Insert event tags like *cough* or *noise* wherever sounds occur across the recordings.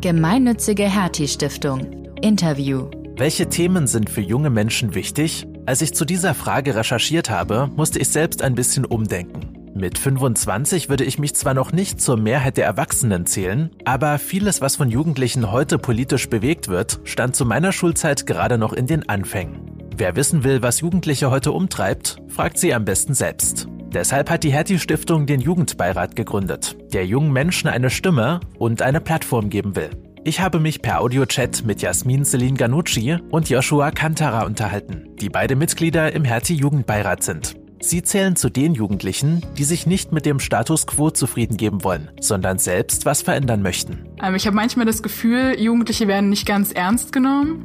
Gemeinnützige Hertie Stiftung. Interview. Welche Themen sind für junge Menschen wichtig? Als ich zu dieser Frage recherchiert habe, musste ich selbst ein bisschen umdenken. Mit 25 würde ich mich zwar noch nicht zur Mehrheit der Erwachsenen zählen, aber vieles, was von Jugendlichen heute politisch bewegt wird, stand zu meiner Schulzeit gerade noch in den Anfängen. Wer wissen will, was Jugendliche heute umtreibt, fragt sie am besten selbst. Deshalb hat die Hertie Stiftung den Jugendbeirat gegründet, der jungen Menschen eine Stimme und eine Plattform geben will. Ich habe mich per Audiochat mit Jasmin Celine Ganucci und Joshua Kantara unterhalten, die beide Mitglieder im Hertie Jugendbeirat sind. Sie zählen zu den Jugendlichen, die sich nicht mit dem Status quo zufrieden geben wollen, sondern selbst was verändern möchten. Ähm, ich habe manchmal das Gefühl, Jugendliche werden nicht ganz ernst genommen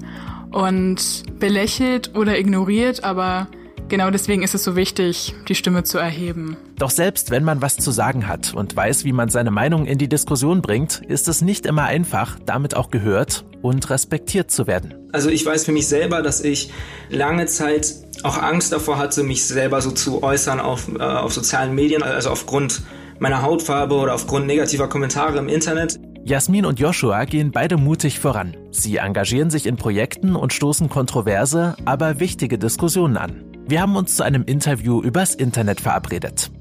und belächelt oder ignoriert, aber Genau deswegen ist es so wichtig, die Stimme zu erheben. Doch selbst wenn man was zu sagen hat und weiß, wie man seine Meinung in die Diskussion bringt, ist es nicht immer einfach, damit auch gehört und respektiert zu werden. Also ich weiß für mich selber, dass ich lange Zeit auch Angst davor hatte, mich selber so zu äußern auf, äh, auf sozialen Medien, also aufgrund meiner Hautfarbe oder aufgrund negativer Kommentare im Internet. Jasmin und Joshua gehen beide mutig voran. Sie engagieren sich in Projekten und stoßen kontroverse, aber wichtige Diskussionen an. Wir haben uns zu einem Interview übers Internet verabredet.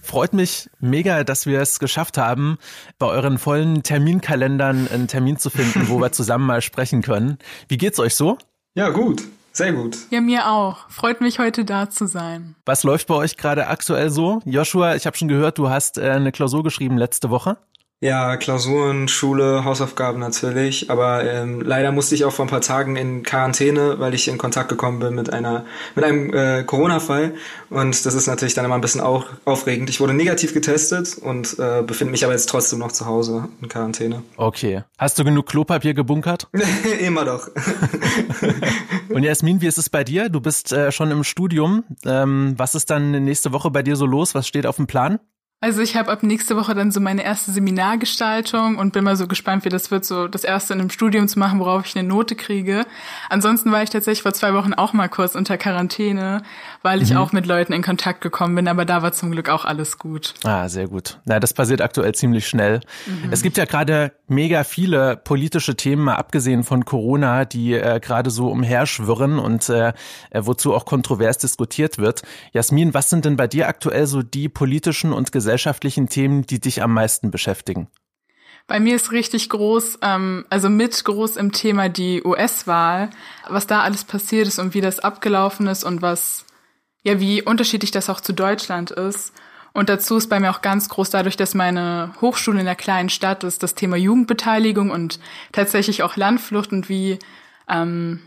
Freut mich mega, dass wir es geschafft haben, bei euren vollen Terminkalendern einen Termin zu finden, wo wir *laughs* zusammen mal sprechen können. Wie geht's euch so? Ja, gut. Sehr gut. Ja, mir auch. Freut mich, heute da zu sein. Was läuft bei euch gerade aktuell so? Joshua, ich habe schon gehört, du hast äh, eine Klausur geschrieben letzte Woche. Ja, Klausuren, Schule, Hausaufgaben natürlich. Aber ähm, leider musste ich auch vor ein paar Tagen in Quarantäne, weil ich in Kontakt gekommen bin mit einer mit einem äh, Corona-Fall. Und das ist natürlich dann immer ein bisschen auch aufregend. Ich wurde negativ getestet und äh, befinde mich aber jetzt trotzdem noch zu Hause in Quarantäne. Okay. Hast du genug Klopapier gebunkert? *laughs* immer doch. *laughs* und Jasmin, wie ist es bei dir? Du bist äh, schon im Studium. Ähm, was ist dann nächste Woche bei dir so los? Was steht auf dem Plan? Also ich habe ab nächste Woche dann so meine erste Seminargestaltung und bin mal so gespannt, wie das wird, so das erste in einem Studium zu machen, worauf ich eine Note kriege. Ansonsten war ich tatsächlich vor zwei Wochen auch mal kurz unter Quarantäne, weil ich mhm. auch mit Leuten in Kontakt gekommen bin, aber da war zum Glück auch alles gut. Ah, sehr gut. Na, das passiert aktuell ziemlich schnell. Mhm. Es gibt ja gerade mega viele politische Themen, mal abgesehen von Corona, die äh, gerade so umherschwirren und äh, äh wozu auch kontrovers diskutiert wird. Jasmin, was sind denn bei dir aktuell so die politischen und gesellschaftlichen Themen, die dich am meisten beschäftigen? Bei mir ist richtig groß, ähm, also mit groß im Thema die US-Wahl, was da alles passiert ist und wie das abgelaufen ist und was, ja, wie unterschiedlich das auch zu Deutschland ist. Und dazu ist bei mir auch ganz groß dadurch, dass meine Hochschule in der kleinen Stadt ist, das Thema Jugendbeteiligung und tatsächlich auch Landflucht und wie ähm,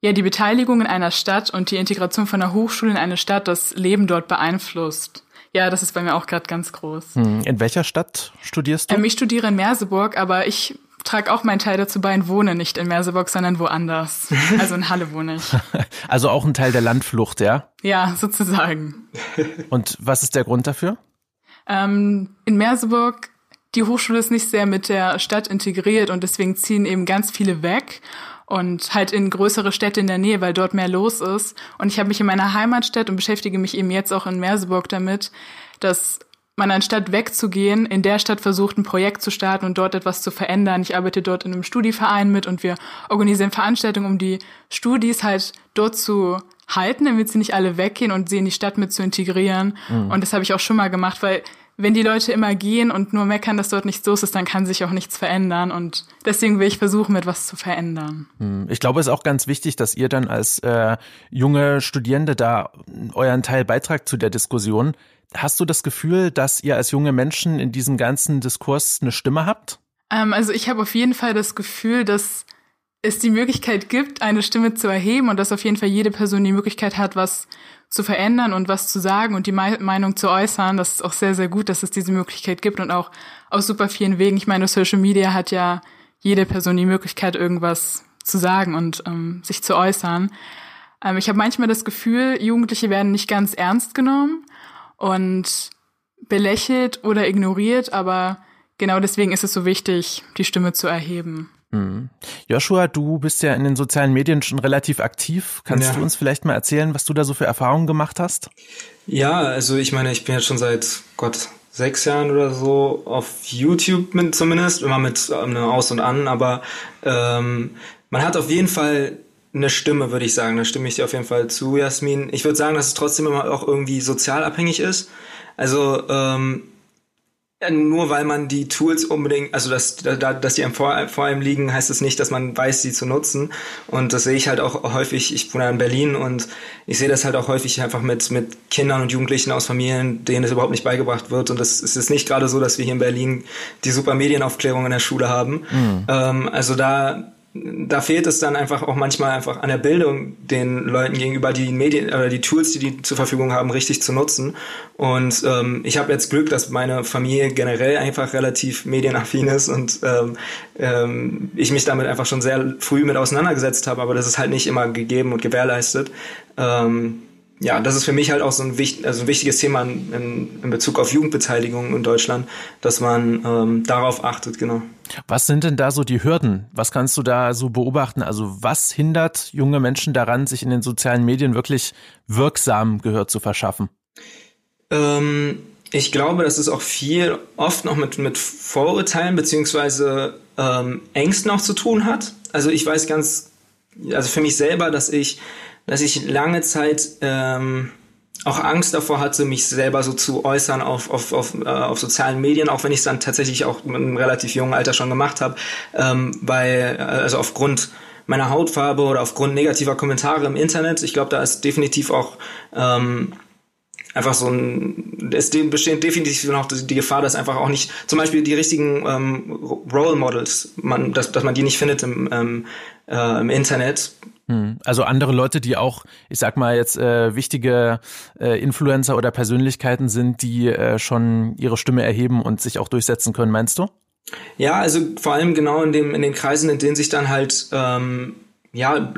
ja die Beteiligung in einer Stadt und die Integration von einer Hochschule in eine Stadt das Leben dort beeinflusst. Ja, das ist bei mir auch gerade ganz groß. Hm, in welcher Stadt studierst du? Ähm, ich studiere in Merseburg, aber ich trage auch meinen Teil dazu bei und wohne nicht in Merseburg, sondern woanders. *laughs* Also in Halle wohne ich. *laughs* Also auch ein Teil der Landflucht, ja? Ja, sozusagen. Und was ist der Grund dafür? Ähm, in Merseburg, die Hochschule ist nicht sehr mit der Stadt integriert und deswegen ziehen eben ganz viele weg und halt in größere Städte in der Nähe, weil dort mehr los ist. Und ich habe mich in meiner Heimatstadt und beschäftige mich eben jetzt auch in Merseburg damit, dass man anstatt wegzugehen, in der Stadt versucht, ein Projekt zu starten und dort etwas zu verändern. Ich arbeite dort in einem Studieverein mit und wir organisieren Veranstaltungen, um die Studis halt dort zu halten, damit sie nicht alle weggehen und sie in die Stadt mit zu integrieren. Mhm. Und das habe ich auch schon mal gemacht, weil wenn die Leute immer gehen und nur meckern, dass dort nichts los ist, dann kann sich auch nichts verändern. Und deswegen will ich versuchen, etwas zu verändern. Hm, ich glaube, es ist auch ganz wichtig, dass ihr dann als äh, junge Studierende da euren Teil beitragt zu der Diskussion. Hast du das Gefühl, dass ihr als junge Menschen in diesem ganzen Diskurs eine Stimme habt? Ähm, also ich habe auf jeden Fall das Gefühl, dass es die Möglichkeit gibt, eine Stimme zu erheben und dass auf jeden Fall jede Person die Möglichkeit hat, was zu verändern und was zu sagen und die Meinung zu äußern. Das ist auch sehr, sehr gut, dass es diese Möglichkeit gibt und auch aus super vielen Wegen. Ich meine, Social Media hat ja jede Person die Möglichkeit, irgendwas zu sagen und ähm, sich zu äußern. Ähm, ich habe manchmal das Gefühl, Jugendliche werden nicht ganz ernst genommen und belächelt oder ignoriert, aber genau deswegen ist es so wichtig, die Stimme zu erheben. Mhm. Joshua, du bist ja in den sozialen Medien schon relativ aktiv. Kannst ja. du uns vielleicht mal erzählen, was du da so für Erfahrungen gemacht hast? Ja, also ich meine, ich bin jetzt schon seit Gott sechs Jahren oder so auf YouTube mit, zumindest, immer mit einem Aus und An, aber ähm, man hat auf jeden Fall eine Stimme, würde ich sagen. Da stimme ich dir auf jeden Fall zu, Jasmin. Ich würde sagen, dass es trotzdem immer auch irgendwie sozial abhängig ist. Also ähm, nur weil man die Tools unbedingt, also dass, dass die vor, vor einem liegen, heißt es das nicht, dass man weiß, sie zu nutzen. Und das sehe ich halt auch häufig, ich wohne in Berlin und ich sehe das halt auch häufig einfach mit, mit Kindern und Jugendlichen aus Familien, denen es überhaupt nicht beigebracht wird. Und es ist nicht gerade so, dass wir hier in Berlin die super Medienaufklärung in der Schule haben. Mhm. Ähm, also da da fehlt es dann einfach auch manchmal einfach an der Bildung, den Leuten gegenüber die Medien oder die Tools, die die zur Verfügung haben, richtig zu nutzen. Und ähm, ich habe jetzt Glück, dass meine Familie generell einfach relativ medienaffin ist und ähm, ähm, ich mich damit einfach schon sehr früh mit auseinandergesetzt habe, aber das ist halt nicht immer gegeben und gewährleistet. Ähm, ja, das ist für mich halt auch so ein, wichtig, also ein wichtiges Thema in, in, Bezug auf Jugendbeteiligung in Deutschland, dass man ähm, darauf achtet, genau. Was sind denn da so die Hürden? Was kannst du da so beobachten? Also was hindert junge Menschen daran, sich in den sozialen Medien wirklich wirksam Gehör zu verschaffen? Ähm, ich glaube, dass es auch viel oft noch mit, mit Vorurteilen beziehungsweise ähm, Ängsten auch zu tun hat. Also ich weiß ganz, also für mich selber, dass ich dass ich lange Zeit ähm, auch Angst davor hatte, mich selber so zu äußern auf, auf, auf, äh, auf sozialen Medien, auch wenn ich es dann tatsächlich auch in einem relativ jungen Alter schon gemacht habe, ähm, weil, also aufgrund meiner Hautfarbe oder aufgrund negativer Kommentare im Internet, ich glaube, da ist definitiv auch ähm, einfach so ein, es besteht definitiv noch die Gefahr, dass einfach auch nicht, zum Beispiel die richtigen ähm, Role Models, man, dass, dass man die nicht findet im, ähm, äh, im Internet, hm. Also andere Leute, die auch, ich sag mal jetzt äh, wichtige äh, Influencer oder Persönlichkeiten sind, die äh, schon ihre Stimme erheben und sich auch durchsetzen können, meinst du? Ja, also vor allem genau in dem in den Kreisen, in denen sich dann halt ähm, ja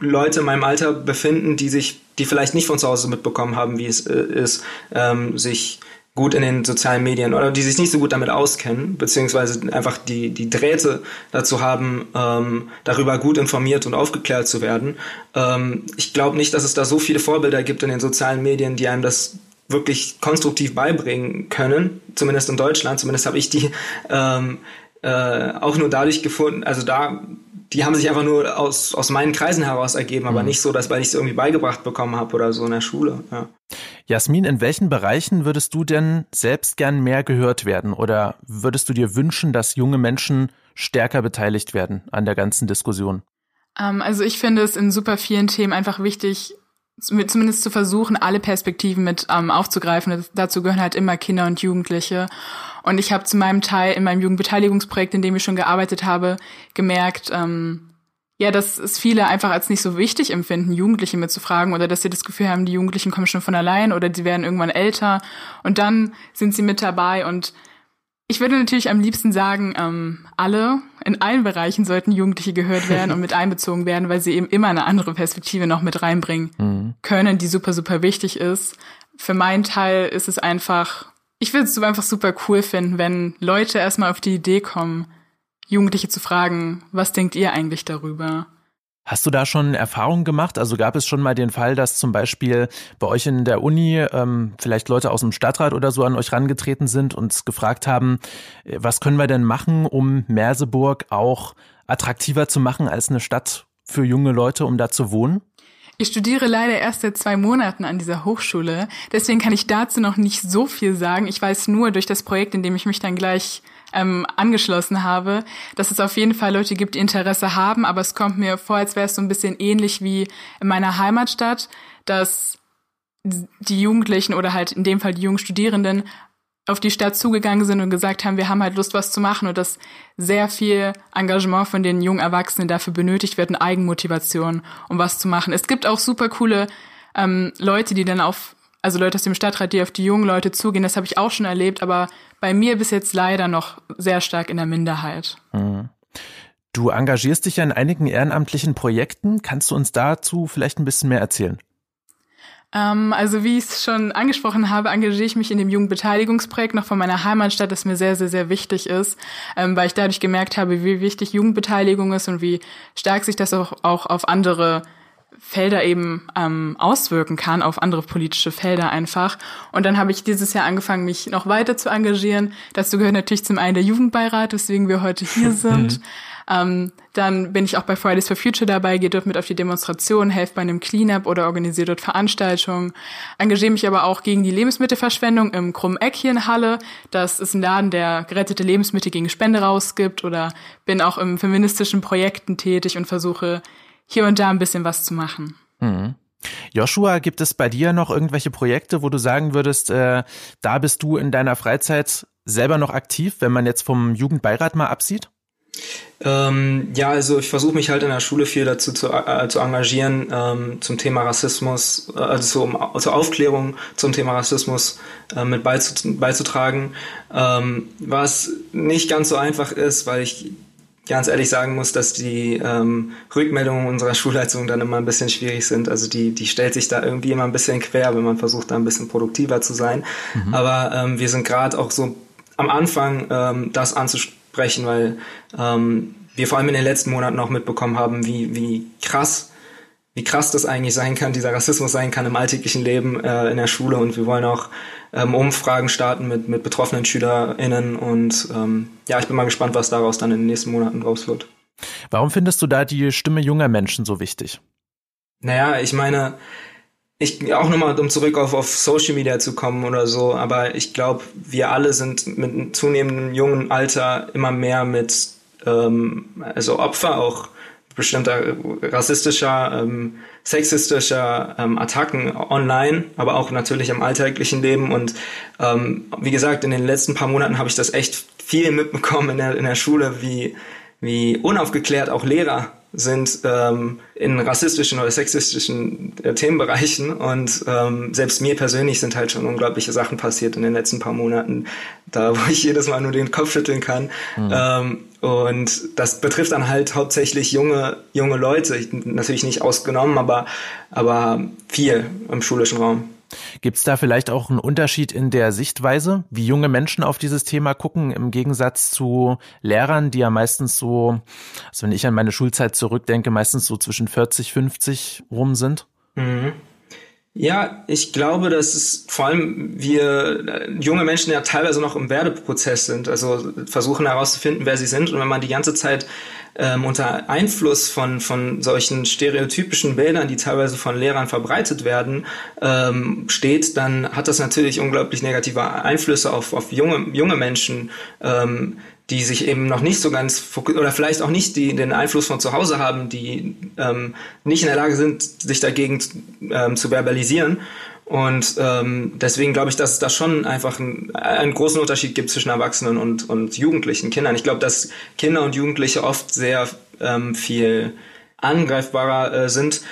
Leute in meinem Alter befinden, die sich, die vielleicht nicht von zu Hause mitbekommen haben, wie es äh, ist, ähm, sich gut in den sozialen Medien oder die sich nicht so gut damit auskennen, beziehungsweise einfach die, die Drähte dazu haben, ähm, darüber gut informiert und aufgeklärt zu werden. Ähm, ich glaube nicht, dass es da so viele Vorbilder gibt in den sozialen Medien, die einem das wirklich konstruktiv beibringen können, zumindest in Deutschland, zumindest habe ich die ähm, äh, auch nur dadurch gefunden, also da die haben sich einfach nur aus, aus meinen Kreisen heraus ergeben, aber mhm. nicht so, dass weil ich es irgendwie beigebracht bekommen habe oder so in der Schule. Ja. Jasmin, in welchen Bereichen würdest du denn selbst gern mehr gehört werden oder würdest du dir wünschen, dass junge Menschen stärker beteiligt werden an der ganzen Diskussion? Ähm, also ich finde es in super vielen Themen einfach wichtig, zumindest zu versuchen, alle Perspektiven mit ähm, aufzugreifen. Dazu gehören halt immer Kinder und Jugendliche. Und ich habe zu meinem Teil in meinem Jugendbeteiligungsprojekt, in dem ich schon gearbeitet habe, gemerkt, ähm, ja, dass es viele einfach als nicht so wichtig empfinden, Jugendliche mitzufragen oder dass sie das Gefühl haben, die Jugendlichen kommen schon von allein oder sie werden irgendwann älter und dann sind sie mit dabei und ich würde natürlich am liebsten sagen, ähm, alle in allen Bereichen sollten Jugendliche gehört werden und mit *laughs* einbezogen werden, weil sie eben immer eine andere Perspektive noch mit reinbringen mhm. können, die super, super wichtig ist. Für meinen Teil ist es einfach, ich würde es einfach super cool finden, wenn Leute erstmal auf die Idee kommen, Jugendliche zu fragen, was denkt ihr eigentlich darüber? Hast du da schon Erfahrungen gemacht? Also gab es schon mal den Fall, dass zum Beispiel bei euch in der Uni ähm, vielleicht Leute aus dem Stadtrat oder so an euch rangetreten sind und gefragt haben, äh, was können wir denn machen, um Merseburg auch attraktiver zu machen als eine Stadt für junge Leute, um da zu wohnen? Ich studiere leider erst seit zwei Monaten an dieser Hochschule. Deswegen kann ich dazu noch nicht so viel sagen. Ich weiß nur durch das Projekt, in dem ich mich dann gleich ähm, angeschlossen habe, dass es auf jeden Fall Leute gibt, die Interesse haben, aber es kommt mir vor, als wäre es so ein bisschen ähnlich wie in meiner Heimatstadt, dass die Jugendlichen oder halt in dem Fall die jungen Studierenden auf die Stadt zugegangen sind und gesagt haben, wir haben halt Lust, was zu machen und dass sehr viel Engagement von den jungen Erwachsenen dafür benötigt wird, eine Eigenmotivation, um was zu machen. Es gibt auch super coole ähm, Leute, die dann auf also Leute aus dem Stadtrat, die auf die jungen Leute zugehen, das habe ich auch schon erlebt, aber bei mir bis jetzt leider noch sehr stark in der Minderheit. Mhm. Du engagierst dich ja in einigen ehrenamtlichen Projekten. Kannst du uns dazu vielleicht ein bisschen mehr erzählen? Ähm, also wie ich es schon angesprochen habe, engagiere ich mich in dem Jugendbeteiligungsprojekt noch von meiner Heimatstadt, das mir sehr, sehr, sehr wichtig ist, ähm, weil ich dadurch gemerkt habe, wie wichtig Jugendbeteiligung ist und wie stark sich das auch, auch auf andere Felder eben ähm, auswirken kann, auf andere politische Felder einfach. Und dann habe ich dieses Jahr angefangen, mich noch weiter zu engagieren. Dazu gehört natürlich zum einen der Jugendbeirat, weswegen wir heute hier *laughs* sind. Ähm, dann bin ich auch bei Fridays for Future dabei, gehe dort mit auf die Demonstration, helfe bei einem Cleanup oder organisiere dort Veranstaltungen. Engagiere mich aber auch gegen die Lebensmittelverschwendung im Krummen Eck hier in Halle. Das ist ein Laden, der gerettete Lebensmittel gegen Spende rausgibt oder bin auch im feministischen Projekten tätig und versuche hier und da ein bisschen was zu machen. Mhm. Joshua, gibt es bei dir noch irgendwelche Projekte, wo du sagen würdest, äh, da bist du in deiner Freizeit selber noch aktiv, wenn man jetzt vom Jugendbeirat mal absieht? Ähm, ja, also ich versuche mich halt in der Schule viel dazu zu, äh, zu engagieren ähm, zum Thema Rassismus, äh, also um, zur Aufklärung zum Thema Rassismus äh, mit beizutragen, ähm, was nicht ganz so einfach ist, weil ich ganz ehrlich sagen muss, dass die ähm, Rückmeldungen unserer *laughs* Schulleitung dann immer ein bisschen schwierig sind. Also die, die stellt sich da irgendwie immer ein bisschen quer, wenn man versucht, da ein bisschen produktiver zu sein. Mhm. Aber ähm, wir sind gerade auch so am Anfang, ähm, das anzusprechen sprechen, weil ähm, wir vor allem in den letzten Monaten auch mitbekommen haben, wie, wie krass, wie krass das eigentlich sein kann, dieser Rassismus sein kann im alltäglichen Leben äh, in der Schule. Und wir wollen auch ähm, Umfragen starten mit, mit betroffenen SchülerInnen. Und ähm, ja, ich bin mal gespannt, was daraus dann in den nächsten Monaten raus wird. Warum findest du da die Stimme junger Menschen so wichtig? Naja, ich meine, ich auch nochmal, um zurück auf, auf Social Media zu kommen oder so, aber ich glaube, wir alle sind mit einem zunehmenden jungen Alter immer mehr mit ähm, also Opfer auch bestimmter rassistischer, ähm, sexistischer ähm, Attacken online, aber auch natürlich im alltäglichen Leben. Und ähm, wie gesagt, in den letzten paar Monaten habe ich das echt viel mitbekommen in der, in der Schule, wie, wie unaufgeklärt auch Lehrer sind ähm, in rassistischen oder sexistischen äh, Themenbereichen und ähm, selbst mir persönlich sind halt schon unglaubliche Sachen passiert in den letzten paar Monaten, da *laughs* wo ich jedes Mal nur den Kopf schütteln kann. Mhm. Ähm, und das betrifft dann halt hauptsächlich junge junge Leute, ich, natürlich nicht ausgenommen, aber aber viel im schulischen Raum. Gibt es da vielleicht auch einen Unterschied in der Sichtweise, wie junge Menschen auf dieses Thema gucken, im Gegensatz zu Lehrern, die ja meistens so, also wenn ich an meine Schulzeit zurückdenke, meistens so zwischen 40, 50 rum sind? Mhm. Ja, ich glaube, dass es vor allem wir äh, junge Menschen ja teilweise noch im Werdeprozess sind, also versuchen herauszufinden, wer sie sind. Und wenn man die ganze Zeit ähm, unter Einfluss von, von solchen stereotypischen Bildern, die teilweise von Lehrern verbreitet werden, ähm, steht, dann hat das natürlich unglaublich negative Einflüsse auf, auf junge, junge Menschen, ähm, die sich eben noch nicht so ganz oder vielleicht auch nicht die, den Einfluss von zu Hause haben, die ähm, nicht in der Lage sind, sich dagegen ähm, zu verbalisieren. Und ähm, deswegen glaube ich, dass es da schon einfach einen, einen großen Unterschied gibt zwischen Erwachsenen und, und Jugendlichen, Kindern. Ich glaube, dass Kinder und Jugendliche oft sehr ähm, viel angreifbarer äh, sind.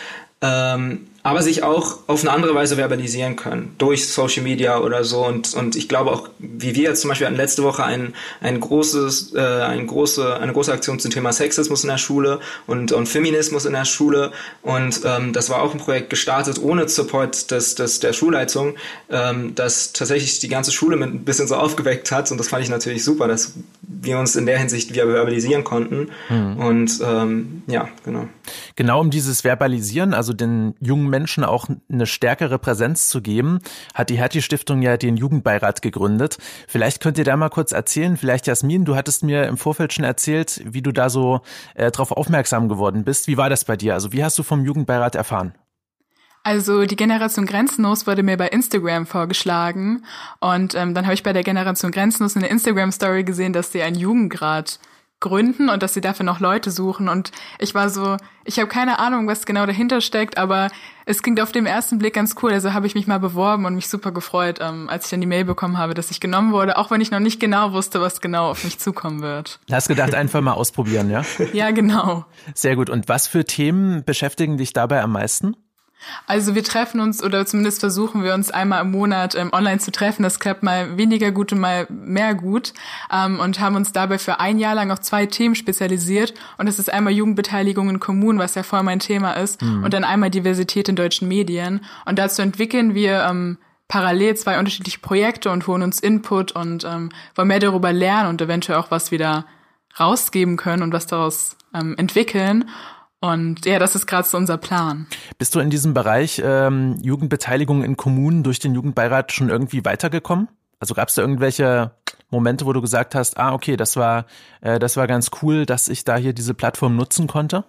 Ähm, aber sich auch auf eine andere Weise verbalisieren können, durch Social Media oder so. Und, und ich glaube auch, wie wir jetzt zum Beispiel hatten letzte Woche ein, ein großes, äh, ein große, eine große Aktion zum Thema Sexismus in der Schule und, und Feminismus in der Schule. Und ähm, das war auch ein Projekt gestartet ohne Support des, des, der Schulleitung, ähm, das tatsächlich die ganze Schule mit ein bisschen so aufgeweckt hat. Und das fand ich natürlich super, dass wir uns in der Hinsicht wieder verbalisieren konnten. Mhm. Und ähm, ja, genau. Genau um dieses Verbalisieren, also den jungen Menschen auch eine stärkere Präsenz zu geben, hat die Hertie Stiftung ja den Jugendbeirat gegründet. Vielleicht könnt ihr da mal kurz erzählen, vielleicht Jasmin, du hattest mir im Vorfeld schon erzählt, wie du da so äh, darauf aufmerksam geworden bist. Wie war das bei dir? Also wie hast du vom Jugendbeirat erfahren? Also die Generation Grenzenlos wurde mir bei Instagram vorgeschlagen und ähm, dann habe ich bei der Generation Grenzenlos eine Instagram-Story gesehen, dass sie einen Jugendgrad gründen und dass sie dafür noch Leute suchen. Und ich war so, ich habe keine Ahnung, was genau dahinter steckt, aber es klingt auf den ersten Blick ganz cool. Also habe ich mich mal beworben und mich super gefreut, ähm, als ich dann die Mail bekommen habe, dass ich genommen wurde, auch wenn ich noch nicht genau wusste, was genau auf mich zukommen wird. Hast gedacht, einfach mal ausprobieren, ja? *laughs* ja, genau. Sehr gut. Und was für Themen beschäftigen dich dabei am meisten? Also wir treffen uns oder zumindest versuchen wir uns einmal im Monat ähm, online zu treffen. Das klappt mal weniger gut und mal mehr gut ähm, und haben uns dabei für ein Jahr lang auf zwei Themen spezialisiert. Und das ist einmal Jugendbeteiligung in Kommunen, was ja voll mein Thema ist, mhm. und dann einmal Diversität in deutschen Medien. Und dazu entwickeln wir ähm, parallel zwei unterschiedliche Projekte und holen uns Input und ähm, wollen mehr darüber lernen und eventuell auch was wieder rausgeben können und was daraus ähm, entwickeln. Und ja, das ist gerade so unser Plan. Bist du in diesem Bereich ähm, Jugendbeteiligung in Kommunen durch den Jugendbeirat schon irgendwie weitergekommen? Also gab es da irgendwelche Momente, wo du gesagt hast, ah, okay, das war, äh, das war ganz cool, dass ich da hier diese Plattform nutzen konnte?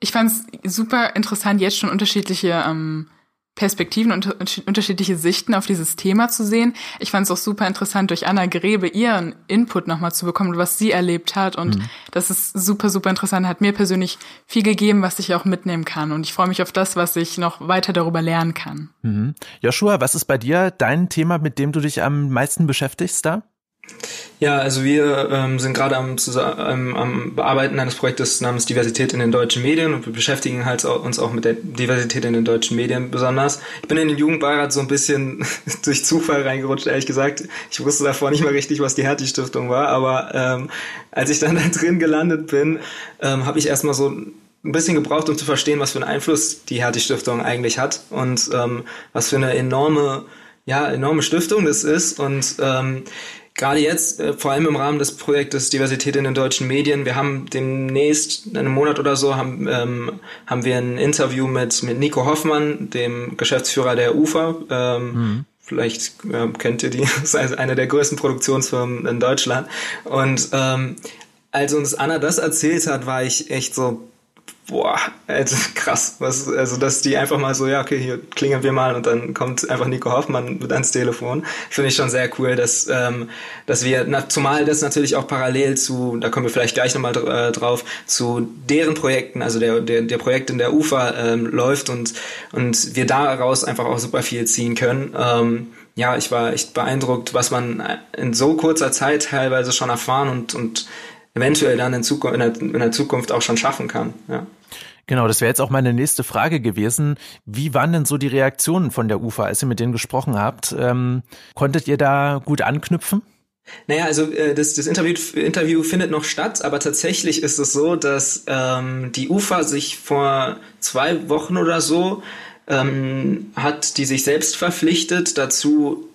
Ich fand es super interessant, jetzt schon unterschiedliche ähm, Perspektiven und unterschiedliche Sichten auf dieses Thema zu sehen. Ich fand es auch super interessant, durch Anna Grebe ihren Input nochmal zu bekommen, was sie erlebt hat. Und mhm. das ist super, super interessant. Hat mir persönlich viel gegeben, was ich auch mitnehmen kann. Und ich freue mich auf das, was ich noch weiter darüber lernen kann. Mhm. Joshua, was ist bei dir dein Thema, mit dem du dich am meisten beschäftigst da? Ja, also wir ähm, sind gerade am, ähm, am Bearbeiten eines Projektes namens Diversität in den deutschen Medien und wir beschäftigen halt uns auch mit der Diversität in den deutschen Medien besonders. Ich bin in den Jugendbeirat so ein bisschen *laughs* durch Zufall reingerutscht, ehrlich gesagt. Ich wusste davor nicht mal richtig, was die Hertie-Stiftung war, aber ähm, als ich dann da *laughs* drin gelandet bin, ähm, habe ich erstmal so ein bisschen gebraucht, um zu verstehen, was für einen Einfluss die Hertie-Stiftung eigentlich hat und ähm, was für eine enorme, ja, enorme Stiftung das ist und ähm, gerade jetzt, äh, vor allem im Rahmen des Projektes Diversität in den deutschen Medien, wir haben demnächst, in einem Monat oder so, haben, ähm, haben wir ein Interview mit, mit Nico Hoffmann, dem Geschäftsführer der UFA. Ähm, mhm. Vielleicht äh, kennt ihr die, *laughs* das ist eine der größten Produktionsfirmen in Deutschland. Und ähm, als uns Anna das erzählt hat, war ich echt so, boah, also krass, was, also dass die einfach mal so, ja, okay, hier klingeln wir mal und dann kommt einfach Nico Hoffmann mit ans Telefon. Finde ich schon sehr cool, dass, ähm, dass wir, na, zumal das natürlich auch parallel zu, da kommen wir vielleicht gleich nochmal äh, drauf, zu deren Projekten, also der, der, der Projekt in der UFA ähm, läuft und, und wir daraus einfach auch super viel ziehen können. Ähm, ja, ich war echt beeindruckt, was man in so kurzer Zeit teilweise schon erfahren und, und eventuell dann in, Zukunft, in, der, in der Zukunft auch schon schaffen kann. Ja. Genau, das wäre jetzt auch meine nächste Frage gewesen. Wie waren denn so die Reaktionen von der UFA, als ihr mit denen gesprochen habt? Ähm, konntet ihr da gut anknüpfen? Naja, also äh, das, das Interview, Interview findet noch statt, aber tatsächlich ist es so, dass ähm, die UFA sich vor zwei Wochen oder so ähm, hat die sich selbst verpflichtet dazu,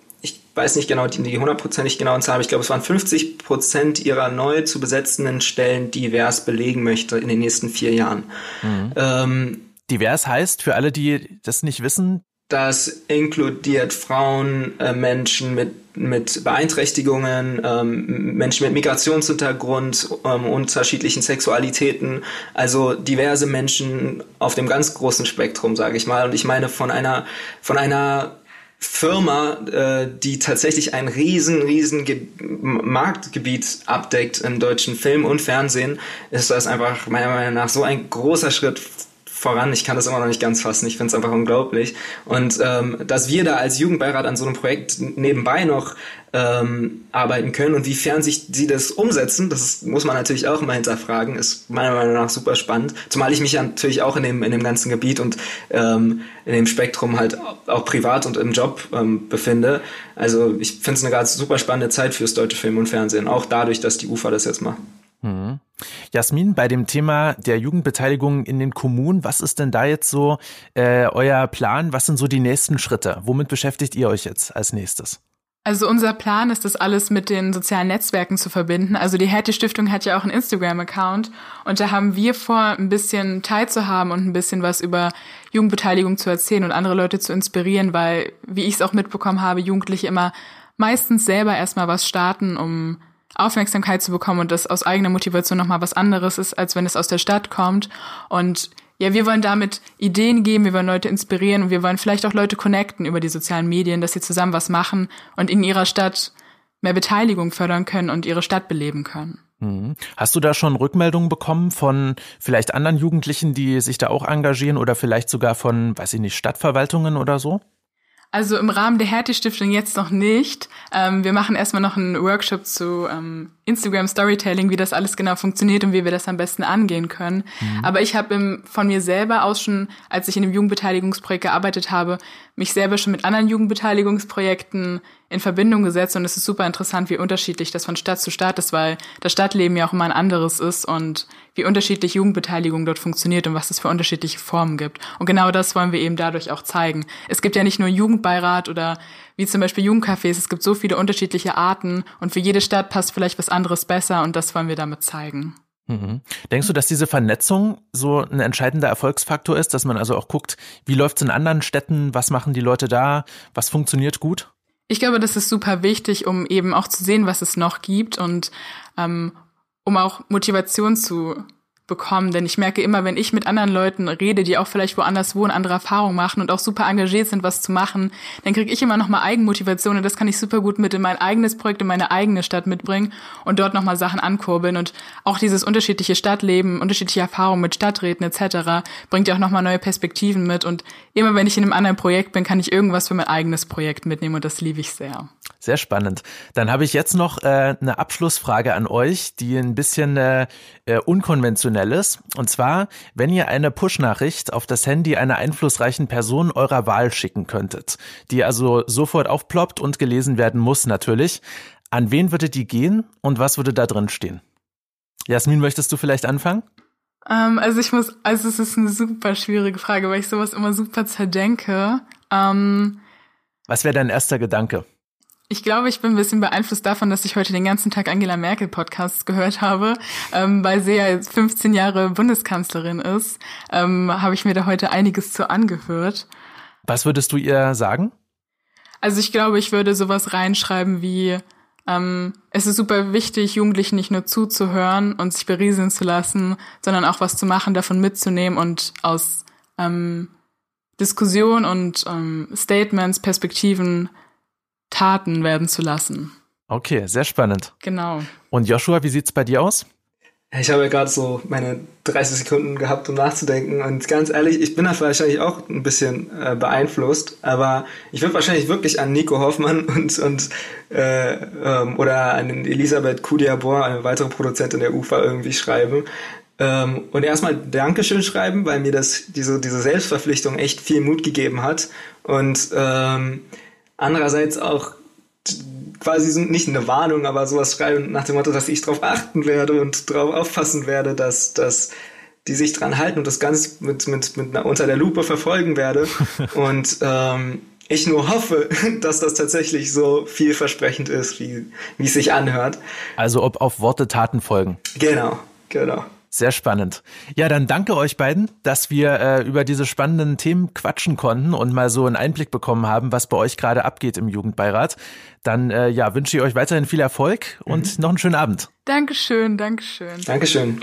weiß nicht genau die, hundertprozentig genauen Zahl, aber ich glaube, es waren 50 Prozent ihrer neu zu besetzenden Stellen divers belegen möchte in den nächsten vier Jahren. Mhm. Ähm, divers heißt, für alle, die das nicht wissen, das inkludiert Frauen, äh, Menschen mit, mit Beeinträchtigungen, ähm, Menschen mit Migrationshintergrund, ähm, unterschiedlichen Sexualitäten, also diverse Menschen auf dem ganz großen Spektrum, sage ich mal. Und ich meine von einer, von einer Firma, äh, die tatsächlich ein riesen, riesen Ge Marktgebiet abdeckt im deutschen Film und Fernsehen, ist das einfach meiner Meinung nach so ein großer Schritt voran. Ich kann das immer noch nicht ganz fassen. Ich finde es einfach unglaublich. Und ähm, dass wir da als Jugendbeirat an so einem Projekt nebenbei noch ähm, arbeiten können und wiefern sich sie das umsetzen, das ist, muss man natürlich auch immer hinterfragen, ist meiner Meinung nach super spannend. Zumal ich mich ja natürlich auch in dem, in dem ganzen Gebiet und ähm, in dem Spektrum halt auch privat und im Job ähm, befinde. Also ich finde es eine ganz super spannende Zeit fürs deutsche Film und Fernsehen, auch dadurch, dass die UFA das jetzt macht. Mhm. Jasmin, bei dem Thema der Jugendbeteiligung in den Kommunen, was ist denn da jetzt so äh, euer Plan? Was sind so die nächsten Schritte? Womit beschäftigt ihr euch jetzt als nächstes? Also unser Plan ist, das alles mit den sozialen Netzwerken zu verbinden. Also die Hertie Stiftung hat ja auch einen Instagram-Account und da haben wir vor, ein bisschen teilzuhaben und ein bisschen was über Jugendbeteiligung zu erzählen und andere Leute zu inspirieren, weil, wie ich es auch mitbekommen habe, Jugendliche immer meistens selber erstmal was starten, um Aufmerksamkeit zu bekommen und das aus eigener Motivation nochmal was anderes ist, als wenn es aus der Stadt kommt. Und ja, wir wollen damit Ideen geben, wir wollen Leute inspirieren und wir wollen vielleicht auch Leute connecten über die sozialen Medien, dass sie zusammen was machen und in ihrer Stadt mehr Beteiligung fördern können und ihre Stadt beleben können. Mhm. Hast du da schon Rückmeldungen bekommen von vielleicht anderen Jugendlichen, die sich da auch engagieren oder vielleicht sogar von, weiß ich nicht, Stadtverwaltungen oder so? Also im Rahmen der Hertie-Stiftung jetzt noch nicht. Ähm, wir machen erstmal noch einen Workshop zu ähm, Instagram Storytelling, wie das alles genau funktioniert und wie wir das am besten angehen können. Mhm. Aber ich habe von mir selber aus schon, als ich in dem Jugendbeteiligungsprojekt gearbeitet habe, mich selber schon mit anderen Jugendbeteiligungsprojekten in Verbindung gesetzt und es ist super interessant, wie unterschiedlich das von Stadt zu Stadt ist, weil das Stadtleben ja auch immer ein anderes ist und wie unterschiedlich Jugendbeteiligung dort funktioniert und was es für unterschiedliche Formen gibt. Und genau das wollen wir eben dadurch auch zeigen. Es gibt ja nicht nur Jugendbeirat oder wie zum Beispiel Jugendcafés, es gibt so viele unterschiedliche Arten und für jede Stadt passt vielleicht was anderes besser und das wollen wir damit zeigen. Mhm. Denkst du, dass diese Vernetzung so ein entscheidender Erfolgsfaktor ist, dass man also auch guckt, wie läuft es in anderen Städten, was machen die Leute da, was funktioniert gut? Ich glaube, das ist super wichtig, um eben auch zu sehen, was es noch gibt und ähm, um auch Motivation zu bekommen. Denn ich merke immer, wenn ich mit anderen Leuten rede, die auch vielleicht woanders wohnen, andere Erfahrungen machen und auch super engagiert sind, was zu machen, dann kriege ich immer nochmal Eigenmotivation und das kann ich super gut mit in mein eigenes Projekt, in meine eigene Stadt mitbringen und dort nochmal Sachen ankurbeln. Und auch dieses unterschiedliche Stadtleben, unterschiedliche Erfahrungen mit Stadträten etc. bringt ja auch nochmal neue Perspektiven mit. Und immer wenn ich in einem anderen Projekt bin, kann ich irgendwas für mein eigenes Projekt mitnehmen und das liebe ich sehr. Sehr spannend. Dann habe ich jetzt noch äh, eine Abschlussfrage an euch, die ein bisschen äh, äh, unkonventionell ist. Und zwar, wenn ihr eine Push-Nachricht auf das Handy einer einflussreichen Person eurer Wahl schicken könntet, die also sofort aufploppt und gelesen werden muss natürlich, an wen würde die gehen und was würde da drin stehen? Jasmin, möchtest du vielleicht anfangen? Ähm, also ich muss, also es ist eine super schwierige Frage, weil ich sowas immer super zerdenke. Ähm, was wäre dein erster Gedanke? Ich glaube, ich bin ein bisschen beeinflusst davon, dass ich heute den ganzen Tag Angela Merkel Podcasts gehört habe, ähm, weil sie ja jetzt 15 Jahre Bundeskanzlerin ist, ähm, habe ich mir da heute einiges zu angehört. Was würdest du ihr sagen? Also ich glaube, ich würde sowas reinschreiben wie, ähm, es ist super wichtig, Jugendlichen nicht nur zuzuhören und sich berieseln zu lassen, sondern auch was zu machen, davon mitzunehmen und aus ähm, Diskussion und ähm, Statements, Perspektiven Taten werden zu lassen. Okay, sehr spannend. Genau. Und Joshua, wie sieht's bei dir aus? Ich habe ja gerade so meine 30 Sekunden gehabt, um nachzudenken. Und ganz ehrlich, ich bin da wahrscheinlich auch ein bisschen äh, beeinflusst. Aber ich würde wahrscheinlich wirklich an Nico Hoffmann *laughs* und, und äh, ähm, oder an Elisabeth Kudiabor, eine weitere Produzentin der UFA, irgendwie schreiben. Ähm, und erstmal Dankeschön schreiben, weil mir das diese, diese Selbstverpflichtung echt viel Mut gegeben hat. Und ähm, andererseits auch quasi nicht eine Warnung, aber sowas schreiben nach dem Motto, dass ich darauf achten werde und darauf aufpassen werde, dass, dass die sich dran halten und das Ganze mit, mit, mit einer, unter der Lupe verfolgen werde. *laughs* und ähm, ich nur hoffe, *laughs* dass das tatsächlich so vielversprechend ist, wie, wie es sich anhört. Also ob auf Worte Taten folgen. Genau, genau. Sehr spannend. Ja, dann danke euch beiden, dass wir äh, über diese spannenden Themen quatschen konnten und mal so einen Einblick bekommen haben, was bei euch gerade abgeht im Jugendbeirat. Dann äh, ja, wünsche ich euch weiterhin viel Erfolg und mhm. noch einen schönen Abend. Dankeschön, Dankeschön. Dankeschön.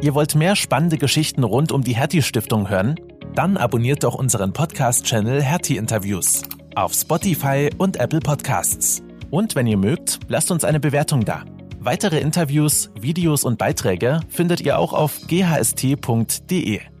Ihr wollt mehr spannende Geschichten rund um die Hertie Stiftung hören? Dann abonniert doch unseren Podcast-Channel Hertie Interviews auf Spotify und Apple Podcasts. Und wenn ihr mögt, lasst uns eine Bewertung da. Weitere Interviews, Videos und Beiträge findet ihr auch auf ghst.de.